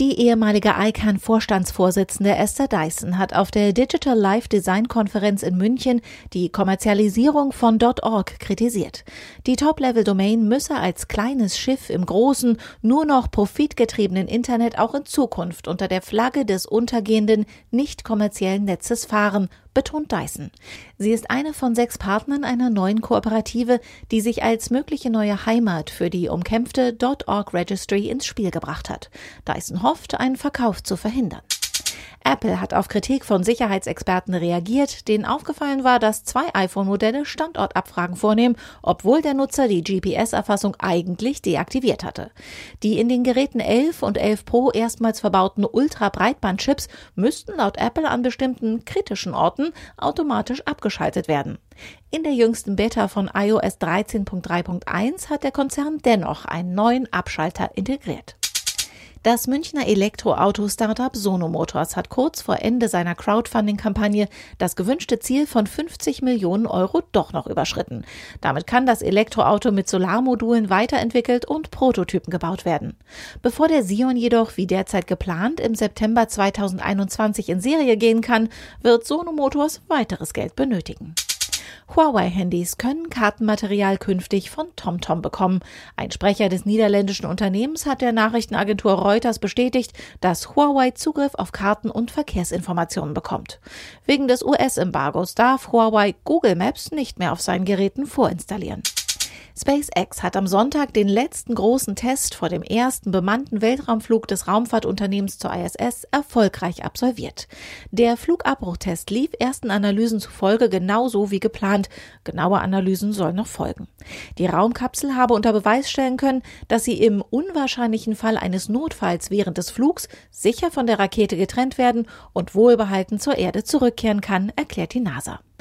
Die ehemalige ICANN-Vorstandsvorsitzende Esther Dyson hat auf der Digital Life Design Konferenz in München die Kommerzialisierung von .org kritisiert. Die Top-Level-Domain müsse als kleines Schiff im großen, nur noch profitgetriebenen Internet auch in Zukunft unter der Flagge des untergehenden, nicht kommerziellen Netzes fahren, betont Dyson. Sie ist eine von sechs Partnern einer neuen Kooperative, die sich als mögliche neue Heimat für die umkämpfte .org Registry ins Spiel gebracht hat. Dyson hofft, einen Verkauf zu verhindern. Apple hat auf Kritik von Sicherheitsexperten reagiert, denen aufgefallen war, dass zwei iPhone-Modelle Standortabfragen vornehmen, obwohl der Nutzer die GPS-Erfassung eigentlich deaktiviert hatte. Die in den Geräten 11 und 11 Pro erstmals verbauten Ultra-Breitband-Chips müssten laut Apple an bestimmten kritischen Orten automatisch abgeschaltet werden. In der jüngsten Beta von iOS 13.3.1 hat der Konzern dennoch einen neuen Abschalter integriert. Das Münchner Elektroauto-Startup Sono Motors hat kurz vor Ende seiner Crowdfunding-Kampagne das gewünschte Ziel von 50 Millionen Euro doch noch überschritten. Damit kann das Elektroauto mit Solarmodulen weiterentwickelt und Prototypen gebaut werden. Bevor der Sion jedoch, wie derzeit geplant, im September 2021 in Serie gehen kann, wird Sono Motors weiteres Geld benötigen. Huawei-Handys können Kartenmaterial künftig von TomTom bekommen. Ein Sprecher des niederländischen Unternehmens hat der Nachrichtenagentur Reuters bestätigt, dass Huawei Zugriff auf Karten und Verkehrsinformationen bekommt. Wegen des US-Embargos darf Huawei Google Maps nicht mehr auf seinen Geräten vorinstallieren. SpaceX hat am Sonntag den letzten großen Test vor dem ersten bemannten Weltraumflug des Raumfahrtunternehmens zur ISS erfolgreich absolviert. Der Flugabbruchtest lief ersten Analysen zufolge genauso wie geplant. Genaue Analysen sollen noch folgen. Die Raumkapsel habe unter Beweis stellen können, dass sie im unwahrscheinlichen Fall eines Notfalls während des Flugs sicher von der Rakete getrennt werden und wohlbehalten zur Erde zurückkehren kann, erklärt die NASA.